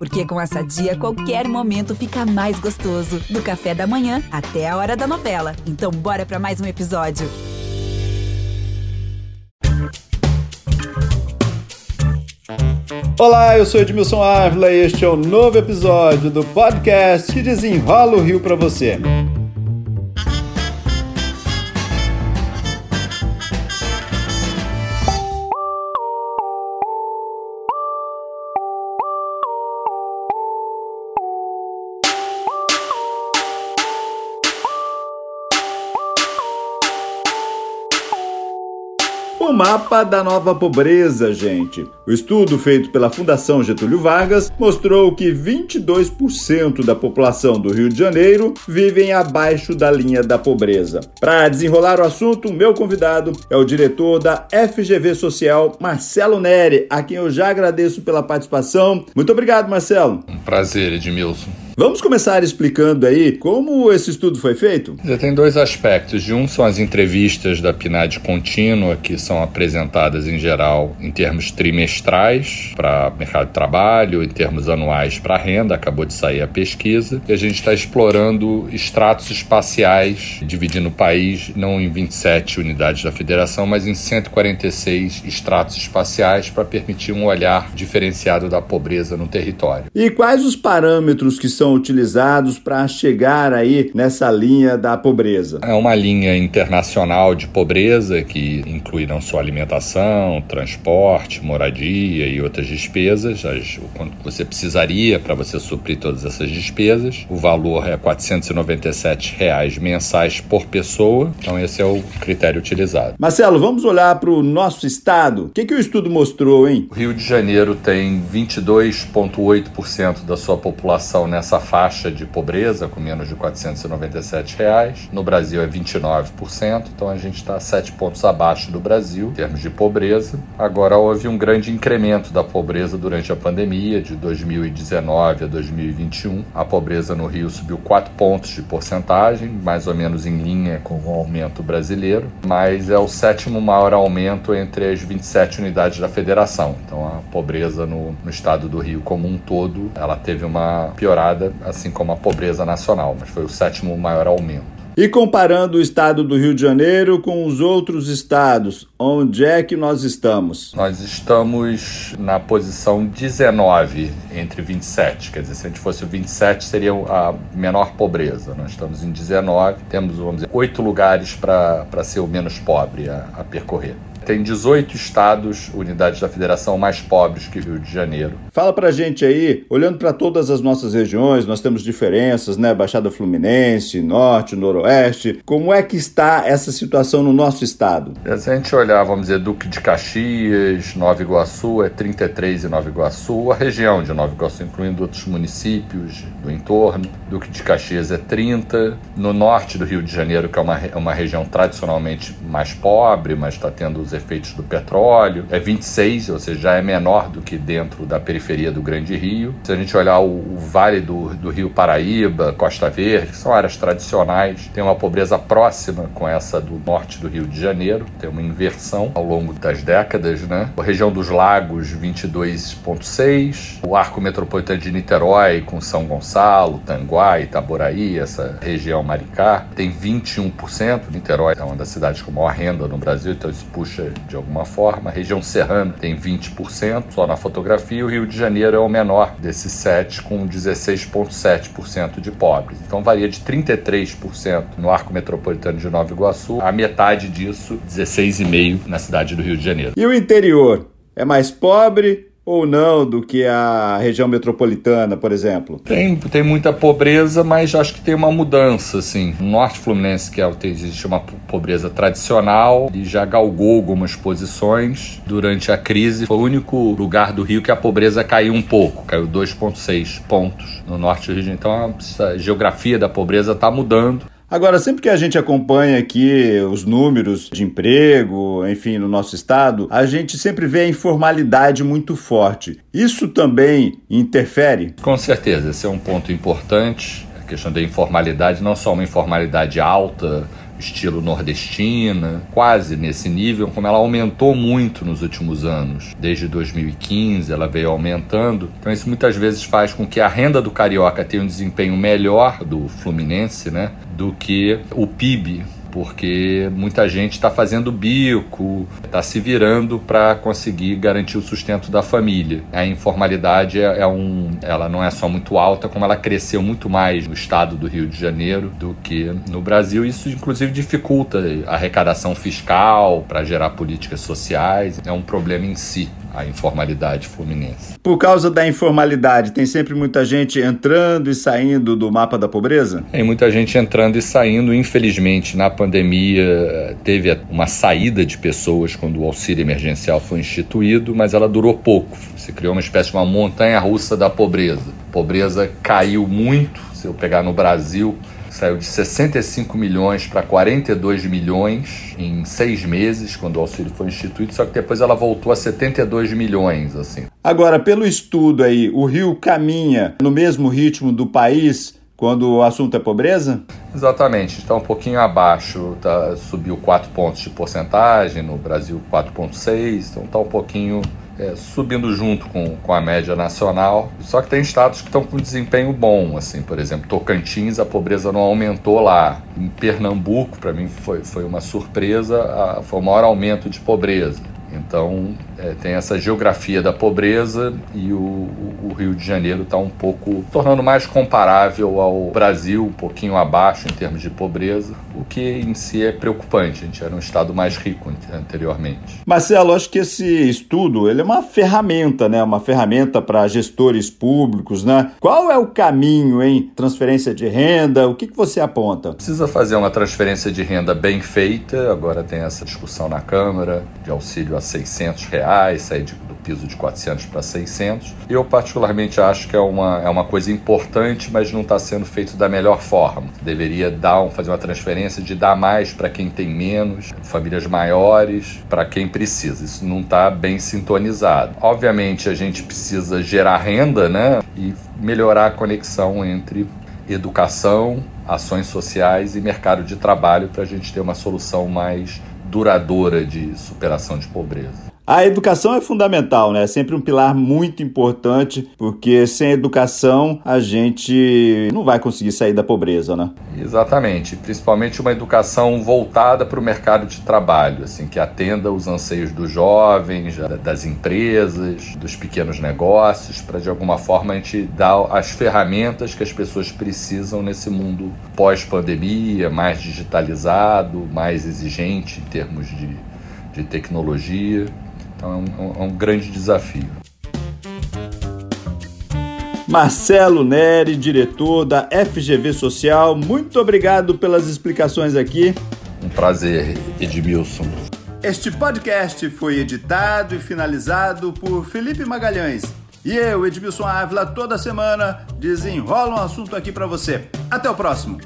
Porque com essa dia, qualquer momento fica mais gostoso. Do café da manhã até a hora da novela. Então, bora para mais um episódio. Olá, eu sou Edmilson Ávila e este é o um novo episódio do podcast que desenrola o Rio para você. O mapa da nova pobreza, gente. O estudo feito pela Fundação Getúlio Vargas mostrou que 22% da população do Rio de Janeiro vivem abaixo da linha da pobreza. Para desenrolar o assunto, o meu convidado é o diretor da FGV Social, Marcelo Neri, a quem eu já agradeço pela participação. Muito obrigado, Marcelo. Um prazer, Edmilson. Vamos começar explicando aí como esse estudo foi feito? Tem dois aspectos. De um são as entrevistas da PNAD contínua, que são apresentadas em geral em termos trimestrais para mercado de trabalho, em termos anuais para renda. Acabou de sair a pesquisa. E a gente está explorando estratos espaciais, dividindo o país não em 27 unidades da federação, mas em 146 estratos espaciais para permitir um olhar diferenciado da pobreza no território. E quais os parâmetros que são utilizados para chegar aí nessa linha da pobreza? É uma linha internacional de pobreza que inclui não só alimentação, transporte, moradia e outras despesas, as, o quanto você precisaria para você suprir todas essas despesas. O valor é 497 reais mensais por pessoa, então esse é o critério utilizado. Marcelo, vamos olhar para o nosso estado. O que, que o estudo mostrou, hein? O Rio de Janeiro tem 22,8% da sua população nessa faixa de pobreza, com menos de 497 reais. No Brasil é 29%, então a gente está sete pontos abaixo do Brasil em termos de pobreza. Agora houve um grande incremento da pobreza durante a pandemia, de 2019 a 2021. A pobreza no Rio subiu 4 pontos de porcentagem, mais ou menos em linha com o aumento brasileiro, mas é o sétimo maior aumento entre as 27 unidades da federação. Então a pobreza no, no estado do Rio como um todo, ela teve uma piorada, assim como a pobreza nacional, mas foi o sétimo maior aumento. E comparando o estado do Rio de Janeiro com os outros estados, onde é que nós estamos? Nós estamos na posição 19 entre 27. Quer dizer, se a gente fosse o 27, seria a menor pobreza. Nós estamos em 19, temos, vamos dizer, oito lugares para ser o menos pobre a, a percorrer tem 18 estados, unidades da federação mais pobres que Rio de Janeiro. Fala pra gente aí, olhando para todas as nossas regiões, nós temos diferenças, né? Baixada Fluminense, Norte, Noroeste. Como é que está essa situação no nosso estado? Se a gente olhar, vamos dizer, Duque de Caxias, Nova Iguaçu, é 33 em Nova Iguaçu, a região de Nova Iguaçu, incluindo outros municípios do entorno. Duque de Caxias é 30. No norte do Rio de Janeiro, que é uma, uma região tradicionalmente mais pobre, mas está tendo os efeitos do petróleo, é 26, ou seja, já é menor do que dentro da periferia do Grande Rio. Se a gente olhar o, o vale do, do Rio Paraíba, Costa Verde, que são áreas tradicionais, tem uma pobreza próxima com essa do norte do Rio de Janeiro, tem uma inversão ao longo das décadas, né? A região dos lagos, 22,6, o arco metropolitano de Niterói com São Gonçalo, Tanguá, Itaboraí, essa região Maricá, tem 21%. Niterói é uma das cidades com maior renda no Brasil, então isso puxa de alguma forma. A região serrana tem 20% só na fotografia, o Rio de Janeiro é o menor desses sete, com 16,7% de pobres. Então varia de 33% no arco metropolitano de Nova Iguaçu, a metade disso, 16,5% na cidade do Rio de Janeiro. E o interior? É mais pobre ou não do que a região metropolitana, por exemplo? Tem, tem muita pobreza, mas acho que tem uma mudança, assim. No Norte Fluminense, que é, existe uma pobreza tradicional, e já galgou algumas posições durante a crise. Foi o único lugar do Rio que a pobreza caiu um pouco, caiu 2,6 pontos no Norte do Rio. Então a geografia da pobreza está mudando. Agora, sempre que a gente acompanha aqui os números de emprego, enfim, no nosso estado, a gente sempre vê a informalidade muito forte. Isso também interfere? Com certeza, esse é um ponto importante. A questão da informalidade, não só uma informalidade alta, estilo nordestina, quase nesse nível, como ela aumentou muito nos últimos anos. Desde 2015 ela veio aumentando. Então isso muitas vezes faz com que a renda do carioca tenha um desempenho melhor do Fluminense, né, do que o PIB porque muita gente está fazendo bico, está se virando para conseguir garantir o sustento da família. A informalidade é, é, um, ela não é só muito alta, como ela cresceu muito mais no estado do Rio de Janeiro do que no Brasil. Isso, inclusive, dificulta a arrecadação fiscal para gerar políticas sociais. É um problema em si a informalidade fluminense. Por causa da informalidade, tem sempre muita gente entrando e saindo do mapa da pobreza? Tem muita gente entrando e saindo. Infelizmente, na pandemia, teve uma saída de pessoas quando o auxílio emergencial foi instituído, mas ela durou pouco. Se criou uma espécie de uma montanha russa da pobreza. A pobreza caiu muito. Se eu pegar no Brasil, saiu de 65 milhões para 42 milhões em seis meses, quando o auxílio foi instituído, só que depois ela voltou a 72 milhões, assim. Agora, pelo estudo aí, o Rio caminha no mesmo ritmo do país quando o assunto é pobreza? Exatamente, está um pouquinho abaixo, tá, subiu 4 pontos de porcentagem, no Brasil 4,6, então está um pouquinho é, subindo junto com, com a média nacional. Só que tem estados que estão com desempenho bom, assim, por exemplo, Tocantins, a pobreza não aumentou lá. Em Pernambuco, para mim foi, foi uma surpresa, a, foi o maior aumento de pobreza. Então, é, tem essa geografia da pobreza e o, o Rio de Janeiro está um pouco tornando mais comparável ao Brasil, um pouquinho abaixo em termos de pobreza, o que em si é preocupante. A gente era um estado mais rico anteriormente. Marcelo, acho que esse estudo ele é uma ferramenta, né? Uma ferramenta para gestores públicos, né? Qual é o caminho em transferência de renda? O que, que você aponta? Precisa fazer uma transferência de renda bem feita. Agora tem essa discussão na Câmara de auxílio a 600 reais, sair de, do piso de 400 para 600. Eu particularmente acho que é uma, é uma coisa importante, mas não está sendo feito da melhor forma. Deveria dar um, fazer uma transferência de dar mais para quem tem menos, famílias maiores, para quem precisa. Isso não está bem sintonizado. Obviamente a gente precisa gerar renda, né, e melhorar a conexão entre educação, ações sociais e mercado de trabalho para a gente ter uma solução mais duradoura de superação de pobreza. A educação é fundamental, né? É sempre um pilar muito importante, porque sem educação a gente não vai conseguir sair da pobreza, né? Exatamente, principalmente uma educação voltada para o mercado de trabalho, assim, que atenda os anseios dos jovens, das empresas, dos pequenos negócios, para de alguma forma a gente dar as ferramentas que as pessoas precisam nesse mundo pós-pandemia, mais digitalizado, mais exigente em termos de, de tecnologia. Então é um, é um grande desafio. Marcelo Neri, diretor da FGV Social, muito obrigado pelas explicações aqui. Um prazer, Edmilson. Este podcast foi editado e finalizado por Felipe Magalhães. E eu, Edmilson Ávila, toda semana desenrola um assunto aqui para você. Até o próximo.